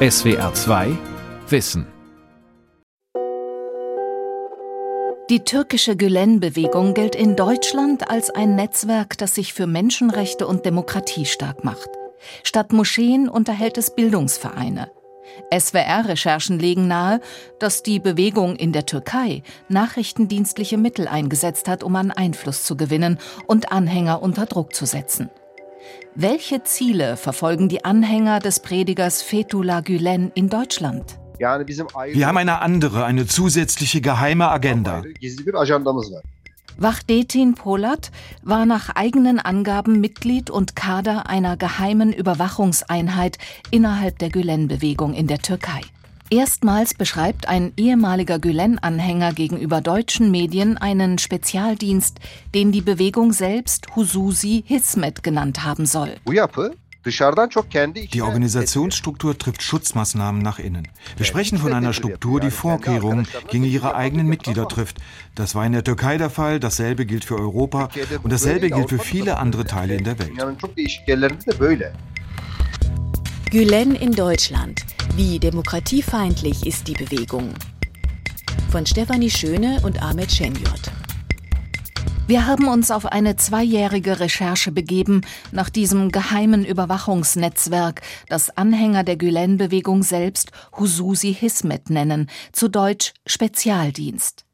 SWR 2 Wissen Die türkische Gülen-Bewegung gilt in Deutschland als ein Netzwerk, das sich für Menschenrechte und Demokratie stark macht. Statt Moscheen unterhält es Bildungsvereine. SWR-Recherchen legen nahe, dass die Bewegung in der Türkei nachrichtendienstliche Mittel eingesetzt hat, um an Einfluss zu gewinnen und Anhänger unter Druck zu setzen. Welche Ziele verfolgen die Anhänger des Predigers Fethullah Gülen in Deutschland? Wir haben eine andere, eine zusätzliche geheime Agenda. Wachdetin Polat war nach eigenen Angaben Mitglied und Kader einer geheimen Überwachungseinheit innerhalb der Gülen-Bewegung in der Türkei. Erstmals beschreibt ein ehemaliger Gülen-Anhänger gegenüber deutschen Medien einen Spezialdienst, den die Bewegung selbst Hususi Hismet genannt haben soll. Die Organisationsstruktur trifft Schutzmaßnahmen nach innen. Wir sprechen von einer Struktur, die Vorkehrungen gegen ihre eigenen Mitglieder trifft. Das war in der Türkei der Fall, dasselbe gilt für Europa und dasselbe gilt für viele andere Teile in der Welt. Gülen in Deutschland. Wie demokratiefeindlich ist die Bewegung? Von Stefanie Schöne und Ahmed Schenjot. Wir haben uns auf eine zweijährige Recherche begeben nach diesem geheimen Überwachungsnetzwerk, das Anhänger der Gülen-Bewegung selbst Hususi Hismet nennen, zu Deutsch Spezialdienst.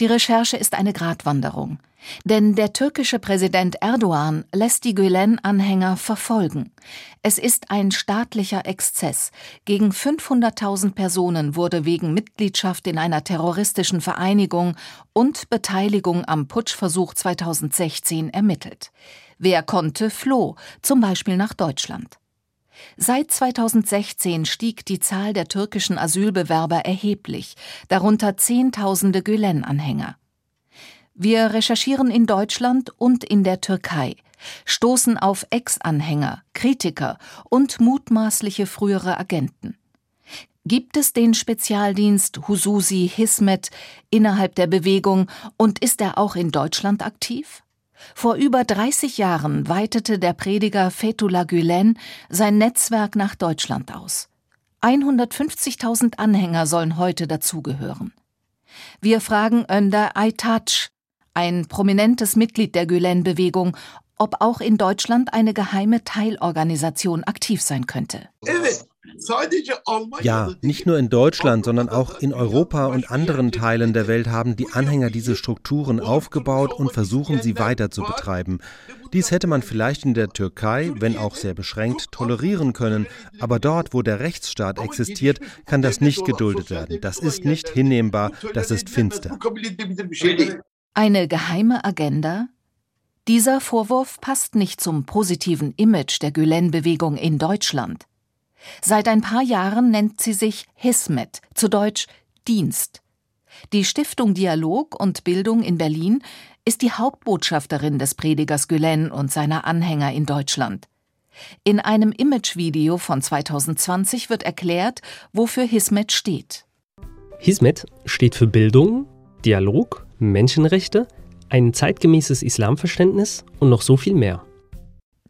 Die Recherche ist eine Gratwanderung. Denn der türkische Präsident Erdogan lässt die Gülen-Anhänger verfolgen. Es ist ein staatlicher Exzess. Gegen 500.000 Personen wurde wegen Mitgliedschaft in einer terroristischen Vereinigung und Beteiligung am Putschversuch 2016 ermittelt. Wer konnte, floh, zum Beispiel nach Deutschland. Seit 2016 stieg die Zahl der türkischen Asylbewerber erheblich, darunter Zehntausende Gülen-Anhänger. Wir recherchieren in Deutschland und in der Türkei, stoßen auf Ex-Anhänger, Kritiker und mutmaßliche frühere Agenten. Gibt es den Spezialdienst Hususi Hismet innerhalb der Bewegung und ist er auch in Deutschland aktiv? Vor über 30 Jahren weitete der Prediger Fethullah Gülen sein Netzwerk nach Deutschland aus. 150.000 Anhänger sollen heute dazugehören. Wir fragen Önder Aytac, ein prominentes Mitglied der Gülen-Bewegung, ob auch in Deutschland eine geheime Teilorganisation aktiv sein könnte. Ja, nicht nur in Deutschland, sondern auch in Europa und anderen Teilen der Welt haben die Anhänger diese Strukturen aufgebaut und versuchen sie weiter zu betreiben. Dies hätte man vielleicht in der Türkei, wenn auch sehr beschränkt, tolerieren können, aber dort, wo der Rechtsstaat existiert, kann das nicht geduldet werden. Das ist nicht hinnehmbar, das ist finster. Eine geheime Agenda? Dieser Vorwurf passt nicht zum positiven Image der Gülen-Bewegung in Deutschland. Seit ein paar Jahren nennt sie sich Hismet, zu Deutsch Dienst. Die Stiftung Dialog und Bildung in Berlin ist die Hauptbotschafterin des Predigers Gülen und seiner Anhänger in Deutschland. In einem Imagevideo von 2020 wird erklärt, wofür Hismet steht. Hismet steht für Bildung, Dialog, Menschenrechte, ein zeitgemäßes Islamverständnis und noch so viel mehr.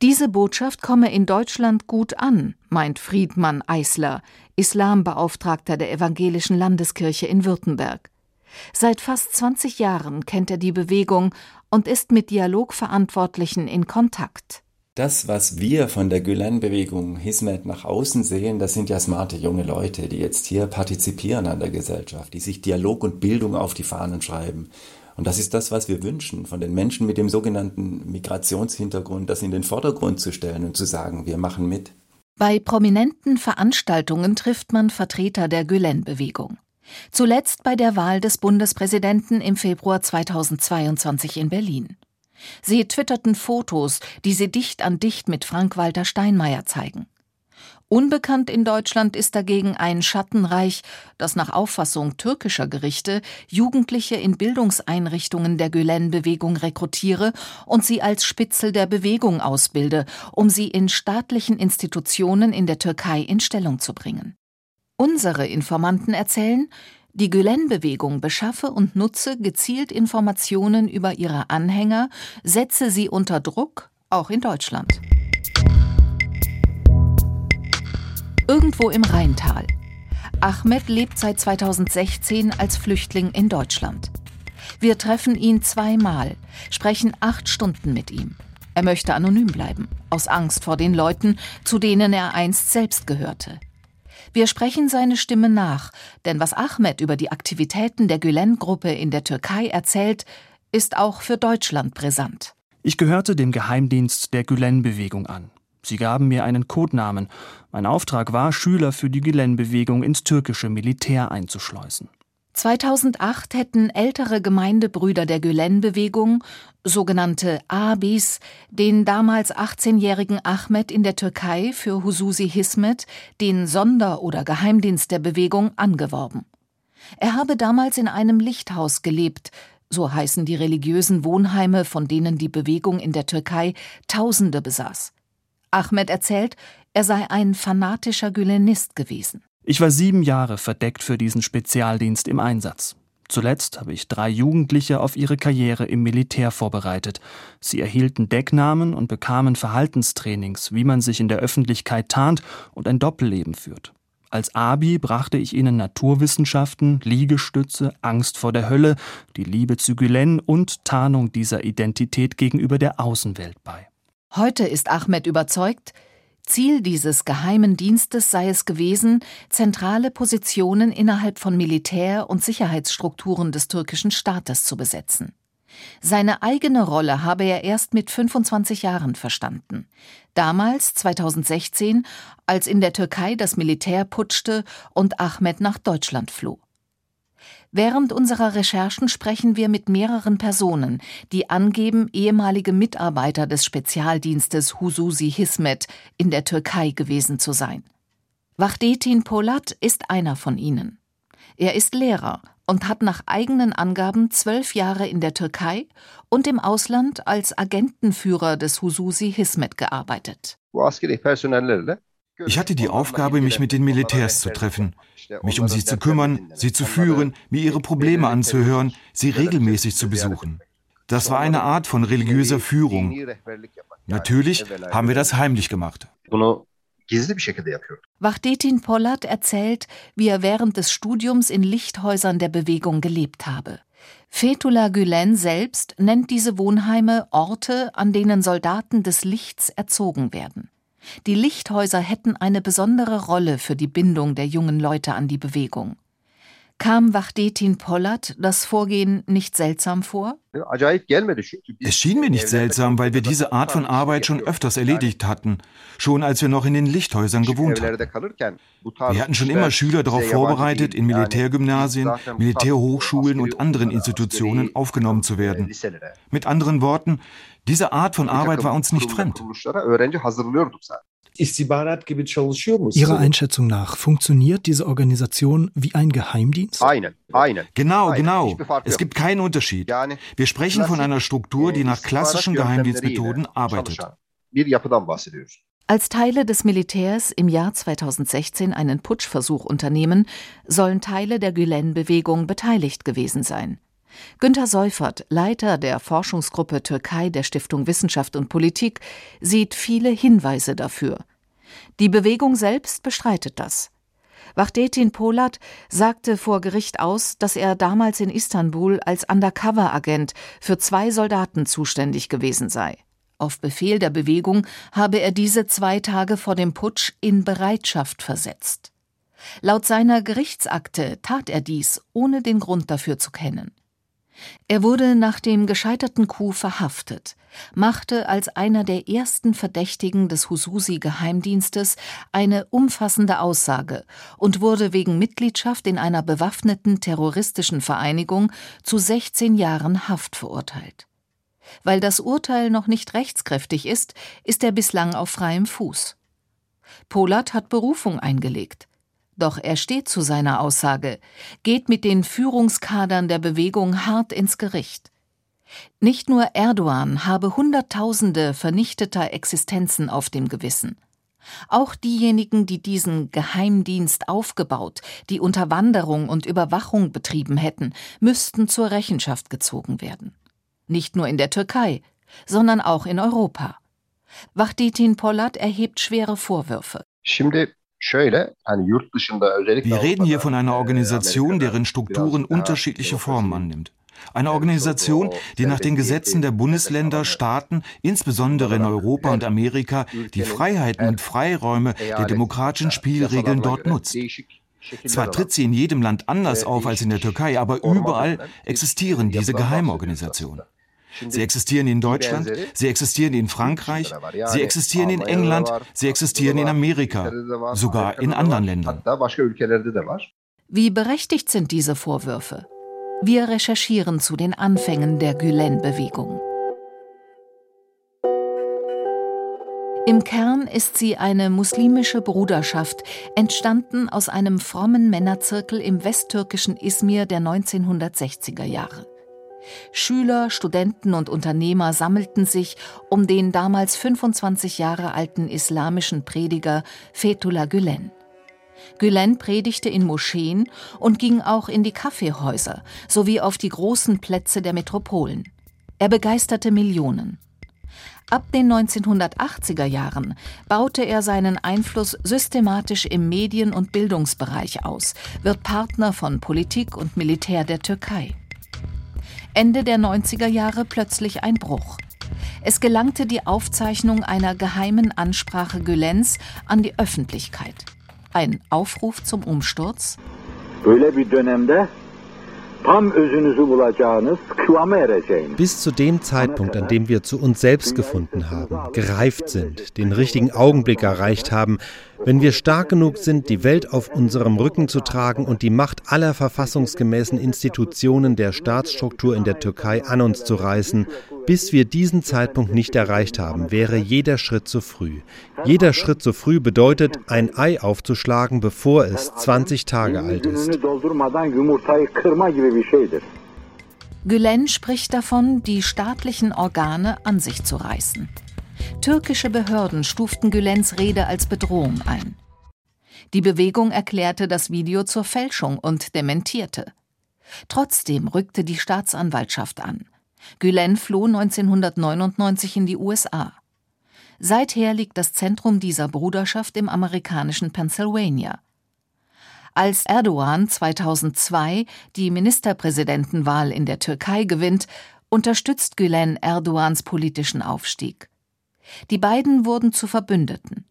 Diese Botschaft komme in Deutschland gut an, meint Friedmann Eisler, Islambeauftragter der Evangelischen Landeskirche in Württemberg. Seit fast 20 Jahren kennt er die Bewegung und ist mit Dialogverantwortlichen in Kontakt. Das, was wir von der Gülen-Bewegung Hismet nach außen sehen, das sind ja smarte junge Leute, die jetzt hier partizipieren an der Gesellschaft, die sich Dialog und Bildung auf die Fahnen schreiben. Und das ist das, was wir wünschen, von den Menschen mit dem sogenannten Migrationshintergrund, das in den Vordergrund zu stellen und zu sagen, wir machen mit. Bei prominenten Veranstaltungen trifft man Vertreter der Gülen-Bewegung. Zuletzt bei der Wahl des Bundespräsidenten im Februar 2022 in Berlin. Sie twitterten Fotos, die sie dicht an dicht mit Frank-Walter Steinmeier zeigen. Unbekannt in Deutschland ist dagegen ein Schattenreich, das nach Auffassung türkischer Gerichte Jugendliche in Bildungseinrichtungen der Gülen-Bewegung rekrutiere und sie als Spitzel der Bewegung ausbilde, um sie in staatlichen Institutionen in der Türkei in Stellung zu bringen. Unsere Informanten erzählen, die Gülen-Bewegung beschaffe und nutze gezielt Informationen über ihre Anhänger, setze sie unter Druck, auch in Deutschland. Irgendwo im Rheintal. Ahmed lebt seit 2016 als Flüchtling in Deutschland. Wir treffen ihn zweimal, sprechen acht Stunden mit ihm. Er möchte anonym bleiben, aus Angst vor den Leuten, zu denen er einst selbst gehörte. Wir sprechen seine Stimme nach, denn was Ahmed über die Aktivitäten der Gülen-Gruppe in der Türkei erzählt, ist auch für Deutschland brisant. Ich gehörte dem Geheimdienst der Gülen-Bewegung an. Sie gaben mir einen Codenamen. Mein Auftrag war, Schüler für die Gülen-Bewegung ins türkische Militär einzuschleusen. 2008 hätten ältere Gemeindebrüder der Gülen-Bewegung, sogenannte Abis, den damals 18-jährigen Ahmed in der Türkei für Hususi Hismet, den Sonder- oder Geheimdienst der Bewegung, angeworben. Er habe damals in einem Lichthaus gelebt, so heißen die religiösen Wohnheime, von denen die Bewegung in der Türkei Tausende besaß. Ahmed erzählt, er sei ein fanatischer Gülenist gewesen. Ich war sieben Jahre verdeckt für diesen Spezialdienst im Einsatz. Zuletzt habe ich drei Jugendliche auf ihre Karriere im Militär vorbereitet. Sie erhielten Decknamen und bekamen Verhaltenstrainings, wie man sich in der Öffentlichkeit tarnt und ein Doppelleben führt. Als Abi brachte ich ihnen Naturwissenschaften, Liegestütze, Angst vor der Hölle, die Liebe zu Gülen und Tarnung dieser Identität gegenüber der Außenwelt bei. Heute ist Ahmed überzeugt, Ziel dieses geheimen Dienstes sei es gewesen, zentrale Positionen innerhalb von Militär- und Sicherheitsstrukturen des türkischen Staates zu besetzen. Seine eigene Rolle habe er erst mit 25 Jahren verstanden. Damals, 2016, als in der Türkei das Militär putschte und Ahmed nach Deutschland floh. Während unserer Recherchen sprechen wir mit mehreren Personen, die angeben, ehemalige Mitarbeiter des Spezialdienstes Hususi Hismet in der Türkei gewesen zu sein. Vahdetin Polat ist einer von ihnen. Er ist Lehrer und hat nach eigenen Angaben zwölf Jahre in der Türkei und im Ausland als Agentenführer des Hususi Hismet gearbeitet. Ich hatte die Aufgabe, mich mit den Militärs zu treffen, mich um sie zu kümmern, sie zu führen, mir ihre Probleme anzuhören, sie regelmäßig zu besuchen. Das war eine Art von religiöser Führung. Natürlich haben wir das heimlich gemacht. Vahdetin Polat erzählt, wie er während des Studiums in Lichthäusern der Bewegung gelebt habe. Fethullah Gülen selbst nennt diese Wohnheime Orte, an denen Soldaten des Lichts erzogen werden. Die Lichthäuser hätten eine besondere Rolle für die Bindung der jungen Leute an die Bewegung. Kam Vahdetin Pollard das Vorgehen nicht seltsam vor? Es schien mir nicht seltsam, weil wir diese Art von Arbeit schon öfters erledigt hatten, schon als wir noch in den Lichthäusern gewohnt hatten. Wir hatten schon immer Schüler darauf vorbereitet, in Militärgymnasien, Militärhochschulen und anderen Institutionen aufgenommen zu werden. Mit anderen Worten, diese Art von Arbeit war uns nicht fremd. Ihrer Einschätzung nach funktioniert diese Organisation wie ein Geheimdienst? Genau, genau. Es gibt keinen Unterschied. Wir sprechen von einer Struktur, die nach klassischen Geheimdienstmethoden arbeitet. Als Teile des Militärs im Jahr 2016 einen Putschversuch unternehmen, sollen Teile der Gülen-Bewegung beteiligt gewesen sein. Günter Seufert, Leiter der Forschungsgruppe Türkei der Stiftung Wissenschaft und Politik, sieht viele Hinweise dafür. Die Bewegung selbst bestreitet das. Vahdetin Polat sagte vor Gericht aus, dass er damals in Istanbul als Undercover-Agent für zwei Soldaten zuständig gewesen sei. Auf Befehl der Bewegung habe er diese zwei Tage vor dem Putsch in Bereitschaft versetzt. Laut seiner Gerichtsakte tat er dies, ohne den Grund dafür zu kennen. Er wurde nach dem gescheiterten Coup verhaftet, machte als einer der ersten Verdächtigen des Hususi-Geheimdienstes eine umfassende Aussage und wurde wegen Mitgliedschaft in einer bewaffneten terroristischen Vereinigung zu 16 Jahren Haft verurteilt. Weil das Urteil noch nicht rechtskräftig ist, ist er bislang auf freiem Fuß. Polat hat Berufung eingelegt. Doch er steht zu seiner Aussage, geht mit den Führungskadern der Bewegung hart ins Gericht. Nicht nur Erdogan habe Hunderttausende vernichteter Existenzen auf dem Gewissen. Auch diejenigen, die diesen Geheimdienst aufgebaut, die Unterwanderung und Überwachung betrieben hätten, müssten zur Rechenschaft gezogen werden. Nicht nur in der Türkei, sondern auch in Europa. Vahdetin Polat erhebt schwere Vorwürfe. Wir reden hier von einer Organisation, deren Strukturen unterschiedliche Formen annimmt. Eine Organisation, die nach den Gesetzen der Bundesländer, Staaten, insbesondere in Europa und Amerika, die Freiheiten und Freiräume der demokratischen Spielregeln dort nutzt. Zwar tritt sie in jedem Land anders auf als in der Türkei, aber überall existieren diese Geheimorganisationen. Sie existieren in Deutschland, sie existieren in Frankreich, sie existieren in England, sie existieren in Amerika, sogar in anderen Ländern. Wie berechtigt sind diese Vorwürfe? Wir recherchieren zu den Anfängen der Gülen-Bewegung. Im Kern ist sie eine muslimische Bruderschaft, entstanden aus einem frommen Männerzirkel im westtürkischen Izmir der 1960er Jahre. Schüler, Studenten und Unternehmer sammelten sich um den damals 25 Jahre alten islamischen Prediger Fethullah Gülen. Gülen predigte in Moscheen und ging auch in die Kaffeehäuser sowie auf die großen Plätze der Metropolen. Er begeisterte Millionen. Ab den 1980er Jahren baute er seinen Einfluss systematisch im Medien- und Bildungsbereich aus, wird Partner von Politik und Militär der Türkei. Ende der 90er Jahre plötzlich ein Bruch. Es gelangte die Aufzeichnung einer geheimen Ansprache Gülens an die Öffentlichkeit. Ein Aufruf zum Umsturz? Bis zu dem Zeitpunkt, an dem wir zu uns selbst gefunden haben, gereift sind, den richtigen Augenblick erreicht haben, wenn wir stark genug sind, die Welt auf unserem Rücken zu tragen und die Macht aller verfassungsgemäßen Institutionen der Staatsstruktur in der Türkei an uns zu reißen, bis wir diesen Zeitpunkt nicht erreicht haben, wäre jeder Schritt zu früh. Jeder Schritt zu früh bedeutet, ein Ei aufzuschlagen, bevor es 20 Tage alt ist. Gülen spricht davon, die staatlichen Organe an sich zu reißen. Türkische Behörden stuften Gülens Rede als Bedrohung ein. Die Bewegung erklärte das Video zur Fälschung und dementierte. Trotzdem rückte die Staatsanwaltschaft an. Gülen floh 1999 in die USA. Seither liegt das Zentrum dieser Bruderschaft im amerikanischen Pennsylvania. Als Erdogan 2002 die Ministerpräsidentenwahl in der Türkei gewinnt, unterstützt Gülen Erdogans politischen Aufstieg. Die beiden wurden zu Verbündeten.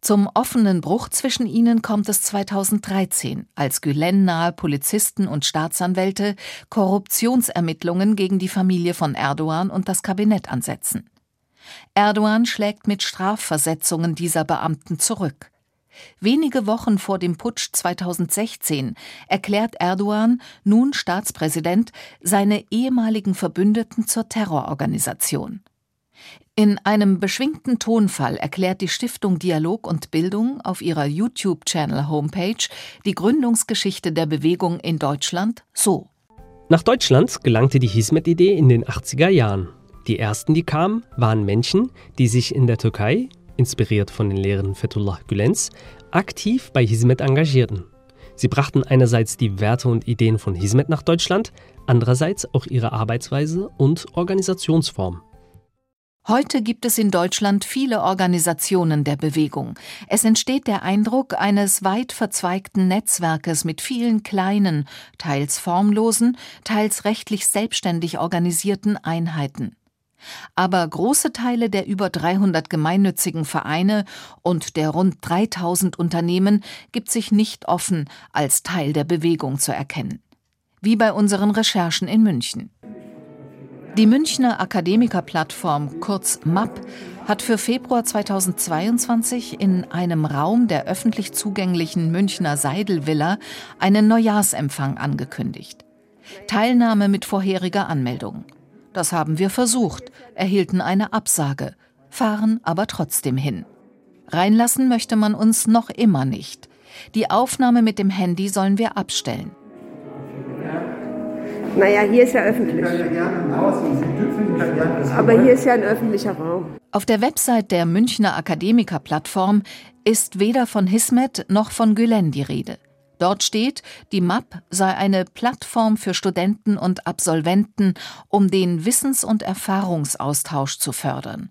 Zum offenen Bruch zwischen ihnen kommt es 2013, als Gülen-nahe Polizisten und Staatsanwälte Korruptionsermittlungen gegen die Familie von Erdogan und das Kabinett ansetzen. Erdogan schlägt mit Strafversetzungen dieser Beamten zurück. Wenige Wochen vor dem Putsch 2016 erklärt Erdogan, nun Staatspräsident, seine ehemaligen Verbündeten zur Terrororganisation. In einem beschwingten Tonfall erklärt die Stiftung Dialog und Bildung auf ihrer YouTube-Channel-Homepage die Gründungsgeschichte der Bewegung in Deutschland so. Nach Deutschland gelangte die Hismet-Idee in den 80er Jahren. Die ersten, die kamen, waren Menschen, die sich in der Türkei, inspiriert von den Lehren Fethullah Gülens, aktiv bei Hismet engagierten. Sie brachten einerseits die Werte und Ideen von Hismet nach Deutschland, andererseits auch ihre Arbeitsweise und Organisationsform. Heute gibt es in Deutschland viele Organisationen der Bewegung. Es entsteht der Eindruck eines weit verzweigten Netzwerkes mit vielen kleinen, teils formlosen, teils rechtlich selbstständig organisierten Einheiten. Aber große Teile der über 300 gemeinnützigen Vereine und der rund 3000 Unternehmen gibt sich nicht offen als Teil der Bewegung zu erkennen. Wie bei unseren Recherchen in München. Die Münchner Akademikerplattform kurz MAP hat für Februar 2022 in einem Raum der öffentlich zugänglichen Münchner Seidelvilla einen Neujahrsempfang angekündigt. Teilnahme mit vorheriger Anmeldung. Das haben wir versucht, erhielten eine Absage, fahren aber trotzdem hin. Reinlassen möchte man uns noch immer nicht. Die Aufnahme mit dem Handy sollen wir abstellen. Naja, hier ist ja öffentlich. Aber hier ist ja ein öffentlicher Raum. Auf der Website der Münchner Akademiker-Plattform ist weder von Hismet noch von Gülen die Rede. Dort steht, die MAP sei eine Plattform für Studenten und Absolventen, um den Wissens- und Erfahrungsaustausch zu fördern.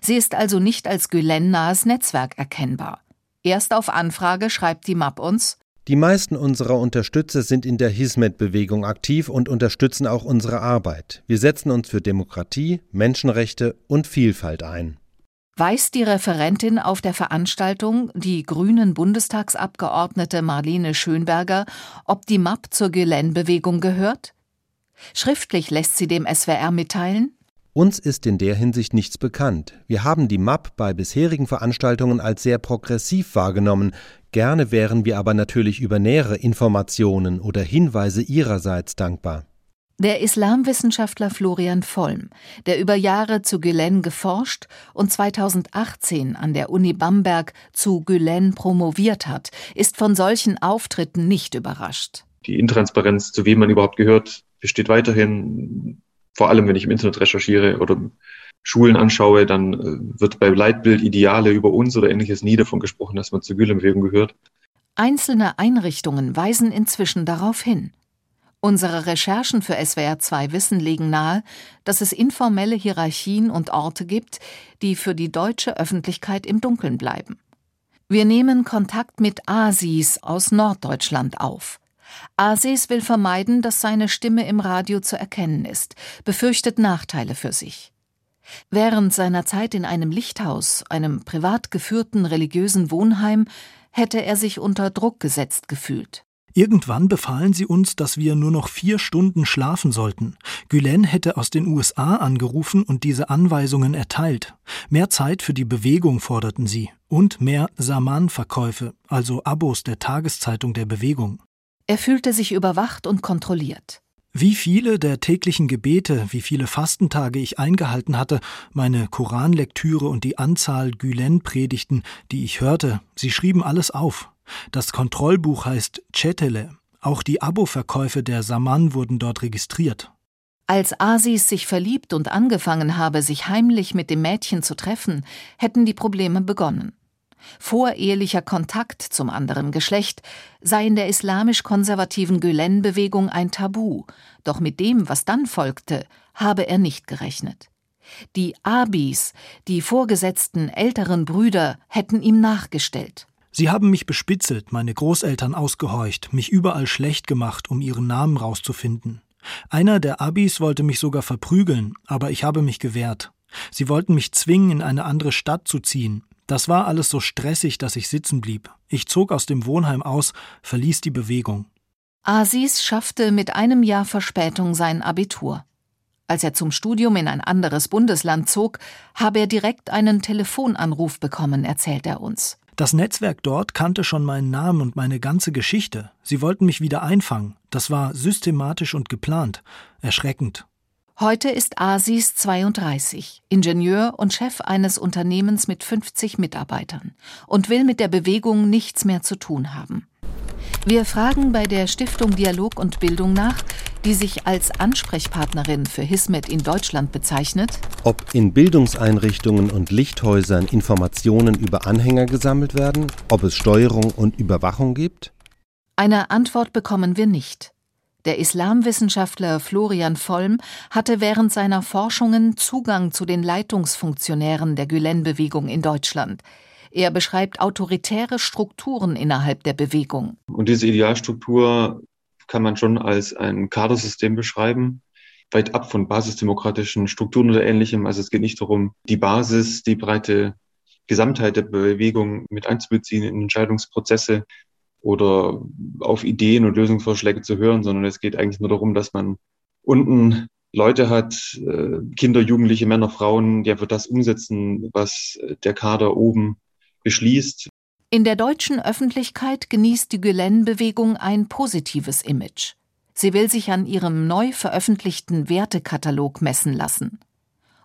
Sie ist also nicht als Gülen-nahes Netzwerk erkennbar. Erst auf Anfrage schreibt die MAP uns, die meisten unserer Unterstützer sind in der Hismet-Bewegung aktiv und unterstützen auch unsere Arbeit. Wir setzen uns für Demokratie, Menschenrechte und Vielfalt ein. Weiß die Referentin auf der Veranstaltung, die grünen Bundestagsabgeordnete Marlene Schönberger, ob die MAP zur Gülen-Bewegung gehört? Schriftlich lässt sie dem SWR mitteilen, uns ist in der Hinsicht nichts bekannt. Wir haben die MAP bei bisherigen Veranstaltungen als sehr progressiv wahrgenommen. Gerne wären wir aber natürlich über nähere Informationen oder Hinweise Ihrerseits dankbar. Der Islamwissenschaftler Florian Vollm, der über Jahre zu Gülen geforscht und 2018 an der Uni Bamberg zu Gülen promoviert hat, ist von solchen Auftritten nicht überrascht. Die Intransparenz, zu wem man überhaupt gehört, besteht weiterhin vor allem wenn ich im Internet recherchiere oder Schulen anschaue, dann äh, wird bei Leitbild Ideale über uns oder ähnliches nie davon gesprochen, dass man zur Gülenbewegung gehört. Einzelne Einrichtungen weisen inzwischen darauf hin. Unsere Recherchen für SWR2 Wissen legen nahe, dass es informelle Hierarchien und Orte gibt, die für die deutsche Öffentlichkeit im Dunkeln bleiben. Wir nehmen Kontakt mit Asis aus Norddeutschland auf. Ases will vermeiden, dass seine Stimme im Radio zu erkennen ist, befürchtet Nachteile für sich. Während seiner Zeit in einem Lichthaus, einem privat geführten religiösen Wohnheim, hätte er sich unter Druck gesetzt gefühlt. Irgendwann befahlen sie uns, dass wir nur noch vier Stunden schlafen sollten. Gülen hätte aus den USA angerufen und diese Anweisungen erteilt. Mehr Zeit für die Bewegung forderten sie und mehr Saman-Verkäufe, also Abos der Tageszeitung der Bewegung. Er fühlte sich überwacht und kontrolliert. Wie viele der täglichen Gebete, wie viele Fastentage ich eingehalten hatte, meine Koranlektüre und die Anzahl Gülen-Predigten, die ich hörte, sie schrieben alles auf. Das Kontrollbuch heißt Chetele. Auch die Abo-Verkäufe der Saman wurden dort registriert. Als Asis sich verliebt und angefangen habe, sich heimlich mit dem Mädchen zu treffen, hätten die Probleme begonnen. Vorehelicher Kontakt zum anderen Geschlecht sei in der islamisch-konservativen Gülen-Bewegung ein Tabu, doch mit dem, was dann folgte, habe er nicht gerechnet. Die Abis, die vorgesetzten älteren Brüder, hätten ihm nachgestellt. Sie haben mich bespitzelt, meine Großeltern ausgehorcht, mich überall schlecht gemacht, um ihren Namen rauszufinden. Einer der Abis wollte mich sogar verprügeln, aber ich habe mich gewehrt. Sie wollten mich zwingen, in eine andere Stadt zu ziehen. Das war alles so stressig, dass ich sitzen blieb. Ich zog aus dem Wohnheim aus, verließ die Bewegung. Asis schaffte mit einem Jahr Verspätung sein Abitur. Als er zum Studium in ein anderes Bundesland zog, habe er direkt einen Telefonanruf bekommen, erzählt er uns. Das Netzwerk dort kannte schon meinen Namen und meine ganze Geschichte. Sie wollten mich wieder einfangen. Das war systematisch und geplant. Erschreckend. Heute ist Asis 32, Ingenieur und Chef eines Unternehmens mit 50 Mitarbeitern und will mit der Bewegung nichts mehr zu tun haben. Wir fragen bei der Stiftung Dialog und Bildung nach, die sich als Ansprechpartnerin für Hismet in Deutschland bezeichnet, ob in Bildungseinrichtungen und Lichthäusern Informationen über Anhänger gesammelt werden, ob es Steuerung und Überwachung gibt? Eine Antwort bekommen wir nicht. Der Islamwissenschaftler Florian Vollm hatte während seiner Forschungen Zugang zu den Leitungsfunktionären der Gülen-Bewegung in Deutschland. Er beschreibt autoritäre Strukturen innerhalb der Bewegung. Und diese Idealstruktur kann man schon als ein Kadersystem beschreiben, weit ab von basisdemokratischen Strukturen oder ähnlichem. Also es geht nicht darum, die Basis, die breite Gesamtheit der Bewegung mit einzubeziehen in Entscheidungsprozesse, oder auf Ideen und Lösungsvorschläge zu hören, sondern es geht eigentlich nur darum, dass man unten Leute hat, äh, Kinder, Jugendliche, Männer, Frauen, die einfach das umsetzen, was der Kader oben beschließt. In der deutschen Öffentlichkeit genießt die Gülen-Bewegung ein positives Image. Sie will sich an ihrem neu veröffentlichten Wertekatalog messen lassen.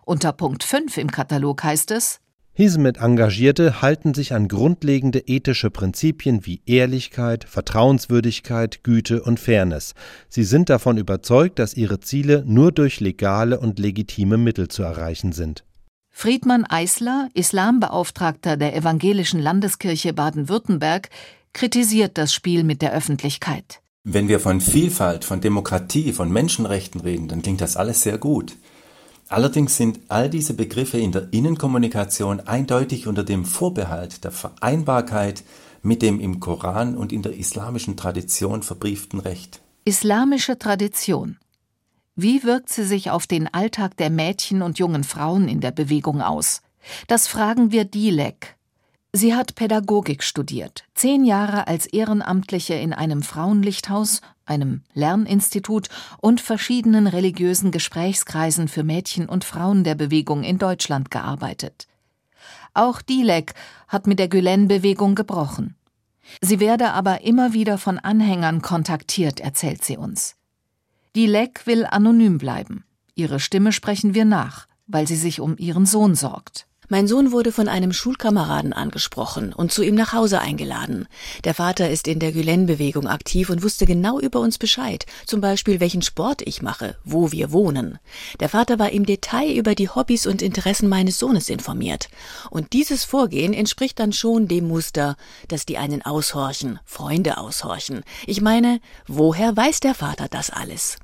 Unter Punkt 5 im Katalog heißt es Hizmet-Engagierte halten sich an grundlegende ethische Prinzipien wie Ehrlichkeit, Vertrauenswürdigkeit, Güte und Fairness. Sie sind davon überzeugt, dass ihre Ziele nur durch legale und legitime Mittel zu erreichen sind. Friedmann Eisler, Islambeauftragter der Evangelischen Landeskirche Baden-Württemberg, kritisiert das Spiel mit der Öffentlichkeit. Wenn wir von Vielfalt, von Demokratie, von Menschenrechten reden, dann klingt das alles sehr gut. Allerdings sind all diese Begriffe in der Innenkommunikation eindeutig unter dem Vorbehalt der Vereinbarkeit mit dem im Koran und in der islamischen Tradition verbrieften Recht. Islamische Tradition. Wie wirkt sie sich auf den Alltag der Mädchen und jungen Frauen in der Bewegung aus? Das fragen wir Dilek. Sie hat Pädagogik studiert, zehn Jahre als Ehrenamtliche in einem Frauenlichthaus, einem Lerninstitut und verschiedenen religiösen Gesprächskreisen für Mädchen und Frauen der Bewegung in Deutschland gearbeitet. Auch Dilek hat mit der Gülen-Bewegung gebrochen. Sie werde aber immer wieder von Anhängern kontaktiert, erzählt sie uns. Dilek will anonym bleiben. Ihre Stimme sprechen wir nach, weil sie sich um ihren Sohn sorgt. Mein Sohn wurde von einem Schulkameraden angesprochen und zu ihm nach Hause eingeladen. Der Vater ist in der Gülen-Bewegung aktiv und wusste genau über uns Bescheid, zum Beispiel welchen Sport ich mache, wo wir wohnen. Der Vater war im Detail über die Hobbys und Interessen meines Sohnes informiert. Und dieses Vorgehen entspricht dann schon dem Muster, dass die einen aushorchen, Freunde aushorchen. Ich meine, woher weiß der Vater das alles?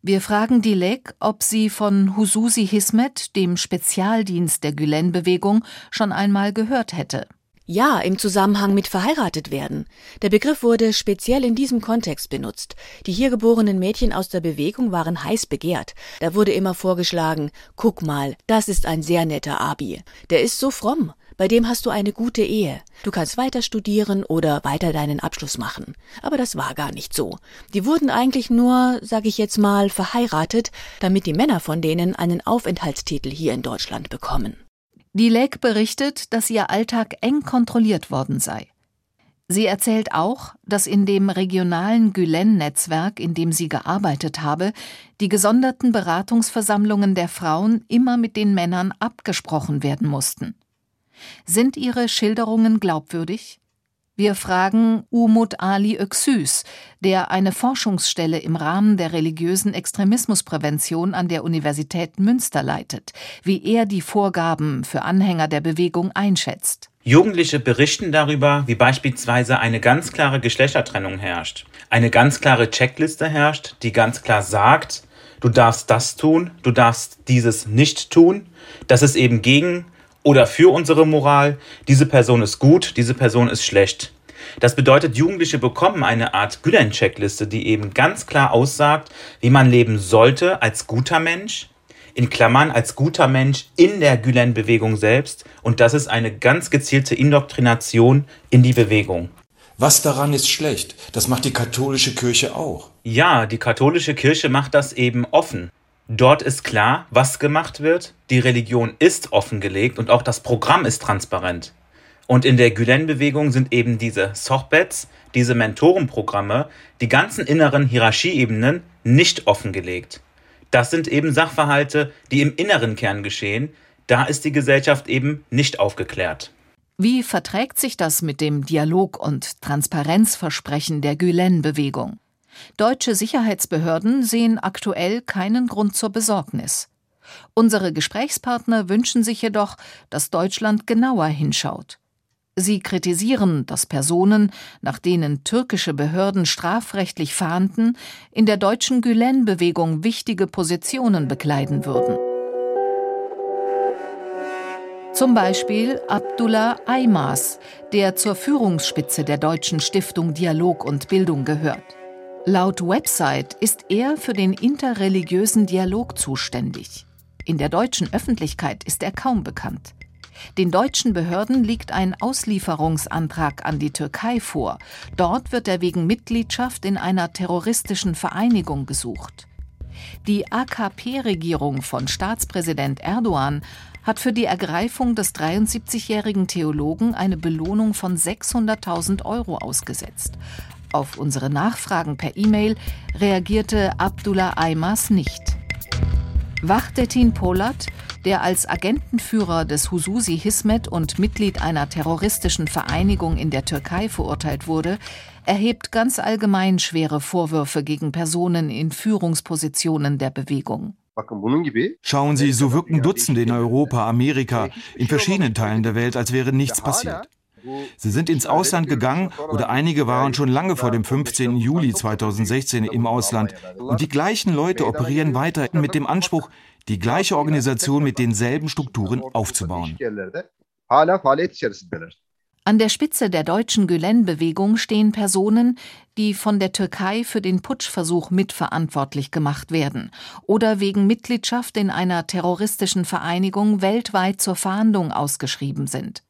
Wir fragen Dilek, ob sie von Hususi Hismet, dem Spezialdienst der Gülen-Bewegung, schon einmal gehört hätte. Ja, im Zusammenhang mit verheiratet werden. Der Begriff wurde speziell in diesem Kontext benutzt. Die hier geborenen Mädchen aus der Bewegung waren heiß begehrt. Da wurde immer vorgeschlagen, guck mal, das ist ein sehr netter Abi. Der ist so fromm bei dem hast du eine gute Ehe. Du kannst weiter studieren oder weiter deinen Abschluss machen. Aber das war gar nicht so. Die wurden eigentlich nur, sag ich jetzt mal, verheiratet, damit die Männer von denen einen Aufenthaltstitel hier in Deutschland bekommen. Die Dilek berichtet, dass ihr Alltag eng kontrolliert worden sei. Sie erzählt auch, dass in dem regionalen Gülen-Netzwerk, in dem sie gearbeitet habe, die gesonderten Beratungsversammlungen der Frauen immer mit den Männern abgesprochen werden mussten. Sind ihre Schilderungen glaubwürdig? Wir fragen Umut Ali Öksüs, der eine Forschungsstelle im Rahmen der religiösen Extremismusprävention an der Universität Münster leitet, wie er die Vorgaben für Anhänger der Bewegung einschätzt. Jugendliche berichten darüber, wie beispielsweise eine ganz klare Geschlechtertrennung herrscht, eine ganz klare Checkliste herrscht, die ganz klar sagt, du darfst das tun, du darfst dieses nicht tun, das ist eben gegen oder für unsere Moral, diese Person ist gut, diese Person ist schlecht. Das bedeutet, Jugendliche bekommen eine Art Gülen-Checkliste, die eben ganz klar aussagt, wie man leben sollte als guter Mensch, in Klammern als guter Mensch in der Gülen-Bewegung selbst. Und das ist eine ganz gezielte Indoktrination in die Bewegung. Was daran ist schlecht? Das macht die katholische Kirche auch. Ja, die katholische Kirche macht das eben offen. Dort ist klar, was gemacht wird. Die Religion ist offengelegt und auch das Programm ist transparent. Und in der Gülen-Bewegung sind eben diese Sochbets, diese Mentorenprogramme, die ganzen inneren Hierarchieebenen nicht offengelegt. Das sind eben Sachverhalte, die im inneren Kern geschehen. Da ist die Gesellschaft eben nicht aufgeklärt. Wie verträgt sich das mit dem Dialog- und Transparenzversprechen der Gülen-Bewegung? Deutsche Sicherheitsbehörden sehen aktuell keinen Grund zur Besorgnis. Unsere Gesprächspartner wünschen sich jedoch, dass Deutschland genauer hinschaut. Sie kritisieren, dass Personen, nach denen türkische Behörden strafrechtlich fahnden, in der deutschen Gülen-Bewegung wichtige Positionen bekleiden würden. Zum Beispiel Abdullah Aymas, der zur Führungsspitze der deutschen Stiftung Dialog und Bildung gehört. Laut Website ist er für den interreligiösen Dialog zuständig. In der deutschen Öffentlichkeit ist er kaum bekannt. Den deutschen Behörden liegt ein Auslieferungsantrag an die Türkei vor. Dort wird er wegen Mitgliedschaft in einer terroristischen Vereinigung gesucht. Die AKP-Regierung von Staatspräsident Erdogan hat für die Ergreifung des 73-jährigen Theologen eine Belohnung von 600.000 Euro ausgesetzt. Auf unsere Nachfragen per E-Mail reagierte Abdullah Aymas nicht. Wachtetin Polat, der als Agentenführer des Hususi Hismet und Mitglied einer terroristischen Vereinigung in der Türkei verurteilt wurde, erhebt ganz allgemein schwere Vorwürfe gegen Personen in Führungspositionen der Bewegung. Schauen Sie, so wirken Dutzende in Europa, Amerika, in verschiedenen Teilen der Welt, als wäre nichts passiert. Sie sind ins Ausland gegangen oder einige waren schon lange vor dem 15. Juli 2016 im Ausland. Und die gleichen Leute operieren weiter mit dem Anspruch, die gleiche Organisation mit denselben Strukturen aufzubauen. An der Spitze der deutschen Gülen-Bewegung stehen Personen, die von der Türkei für den Putschversuch mitverantwortlich gemacht werden oder wegen Mitgliedschaft in einer terroristischen Vereinigung weltweit zur Fahndung ausgeschrieben sind.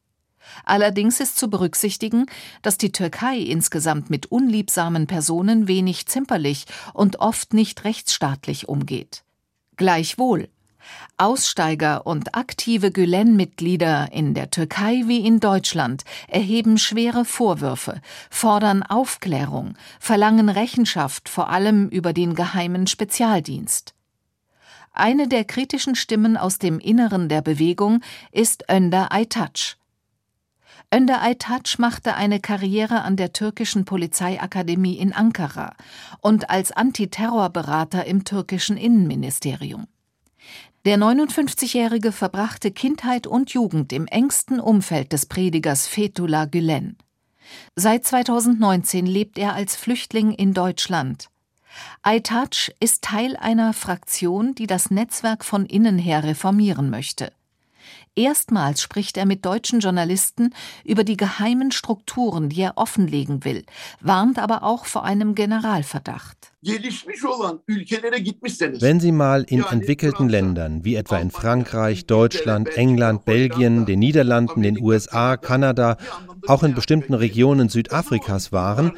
Allerdings ist zu berücksichtigen, dass die Türkei insgesamt mit unliebsamen Personen wenig zimperlich und oft nicht rechtsstaatlich umgeht. Gleichwohl Aussteiger und aktive Gülen-Mitglieder in der Türkei wie in Deutschland erheben schwere Vorwürfe, fordern Aufklärung, verlangen Rechenschaft vor allem über den geheimen Spezialdienst. Eine der kritischen Stimmen aus dem Inneren der Bewegung ist Önder Aytaç. Önder Aytaç machte eine Karriere an der türkischen Polizeiakademie in Ankara und als Antiterrorberater im türkischen Innenministerium. Der 59-Jährige verbrachte Kindheit und Jugend im engsten Umfeld des Predigers Fethullah Gülen. Seit 2019 lebt er als Flüchtling in Deutschland. Aytac ist Teil einer Fraktion, die das Netzwerk von innen her reformieren möchte. Erstmals spricht er mit deutschen Journalisten über die geheimen Strukturen, die er offenlegen will, warnt aber auch vor einem Generalverdacht. Wenn Sie mal in entwickelten Ländern, wie etwa in Frankreich, Deutschland, England, Belgien, den Niederlanden, den USA, Kanada, auch in bestimmten Regionen Südafrikas waren,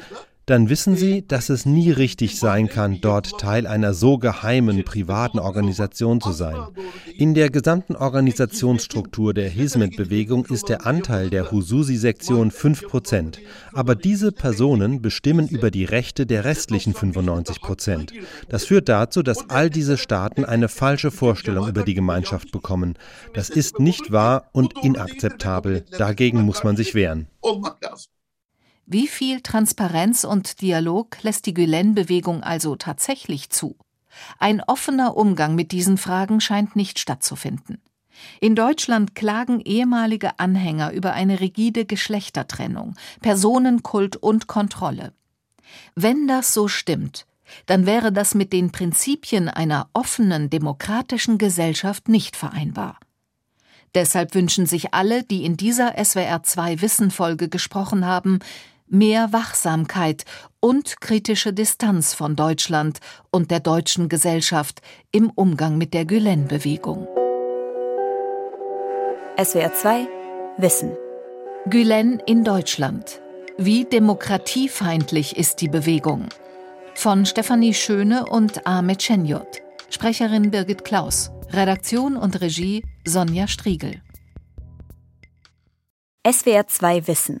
dann wissen Sie, dass es nie richtig sein kann, dort Teil einer so geheimen privaten Organisation zu sein. In der gesamten Organisationsstruktur der Hizmet-Bewegung ist der Anteil der Hususi-Sektion 5 Prozent. Aber diese Personen bestimmen über die Rechte der restlichen 95 Prozent. Das führt dazu, dass all diese Staaten eine falsche Vorstellung über die Gemeinschaft bekommen. Das ist nicht wahr und inakzeptabel. Dagegen muss man sich wehren. Wie viel Transparenz und Dialog lässt die Gülen-Bewegung also tatsächlich zu? Ein offener Umgang mit diesen Fragen scheint nicht stattzufinden. In Deutschland klagen ehemalige Anhänger über eine rigide Geschlechtertrennung, Personenkult und Kontrolle. Wenn das so stimmt, dann wäre das mit den Prinzipien einer offenen, demokratischen Gesellschaft nicht vereinbar. Deshalb wünschen sich alle, die in dieser SWR2 Wissenfolge gesprochen haben, mehr Wachsamkeit und kritische Distanz von Deutschland und der deutschen Gesellschaft im Umgang mit der Gülen-Bewegung. SWR 2 Wissen Gülen in Deutschland. Wie demokratiefeindlich ist die Bewegung? Von Stefanie Schöne und Ahmed Chenjot. Sprecherin Birgit Klaus. Redaktion und Regie Sonja Striegel. SWR 2 Wissen